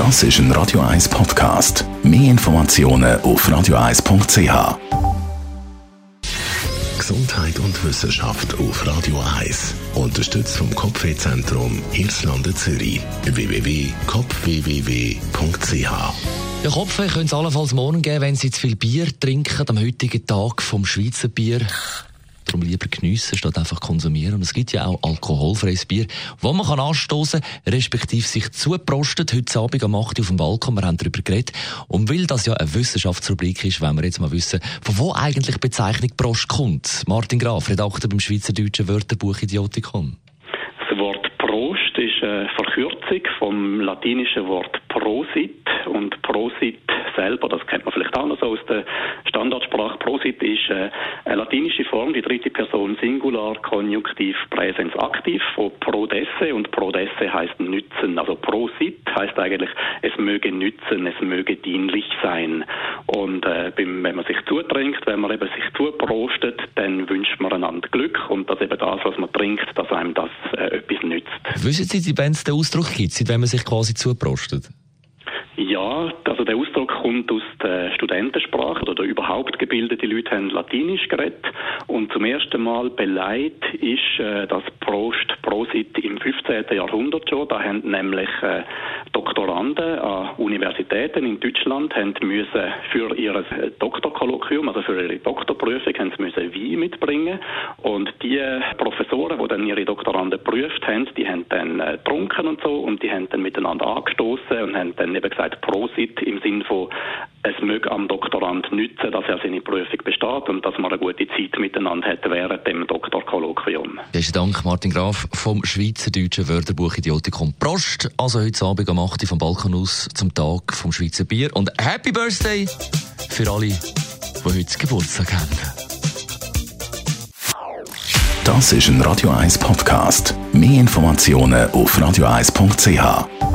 Das ist ein Radio 1 Podcast. Mehr Informationen auf radio1.ch. Gesundheit und Wissenschaft auf Radio 1. Unterstützt vom Kopfwehzentrum Irlande Zürich. www.kopfwww.ch ja, Kopfweh können es allenfalls morgen geben, wenn Sie zu viel Bier trinken, am heutigen Tag vom Schweizer Bier. Darum lieber geniessen, statt einfach konsumieren. Und es gibt ja auch alkoholfreies Bier, wo man kann anstoßen, respektive sich zuprostet. Heute Abend am 8 Uhr auf dem Balkon, wir haben darüber geredet. Und weil das ja eine Wissenschaftsrubrik ist, wollen wir jetzt mal wissen, von wo eigentlich die Bezeichnung Prost kommt. Martin Graf, Redakteur beim Schweizerdeutschen Wörterbuch Idiotikon. Das Wort Prost ist eine Verkürzung vom latinischen Wort Prosit und Prosit selber, das kennt man vielleicht auch noch so aus der Standardsprache, Prosit ist äh, eine latinische Form, die dritte Person Singular, Konjunktiv, Präsens aktiv von Prodesse und Prodesse heißt nützen. Also Prosit heißt eigentlich, es möge nützen, es möge dienlich sein. Und äh, wenn man sich zutrinkt, wenn man eben sich zuprostet, dann wünscht man einander Glück und dass eben das, was man trinkt, dass einem das äh, etwas nützt. Wissen Sie, die Bands den Ausdruck gibt, wenn man sich quasi zuprostet? Ja, also der Ausdruck kommt aus der Studentensprache oder überhaupt gebildete Leute haben Latinisch geredet. Und zum ersten Mal beleidigt ist äh, das Prost, Prosit im 15. Jahrhundert schon. Da haben nämlich äh, Doktoranden an Universitäten in Deutschland haben müssen für ihr Doktorkolloquium, also für ihre Doktorprüfung, haben sie müssen Wein mitbringen und die Professoren, die dann ihre Doktoranden geprüft haben, die haben dann äh, getrunken und so und die haben dann miteinander angestoßen und haben dann eben gesagt Prosit im Sinn von es möge am Doktorand nützen, dass er seine Prüfung besteht und dass man eine gute Zeit miteinander hat während dem Doktorkolloquium. Besten Dank, Martin Graf vom Schweizerdeutschen Wörterbuch Idiotikum. Prost, also heute Abend am 8. vom Balkon aus zum Tag vom Schweizer Bier und Happy Birthday für alle, die heute Geburtstag haben. Das ist ein Radio 1 Podcast. Mehr Informationen auf radio1.ch.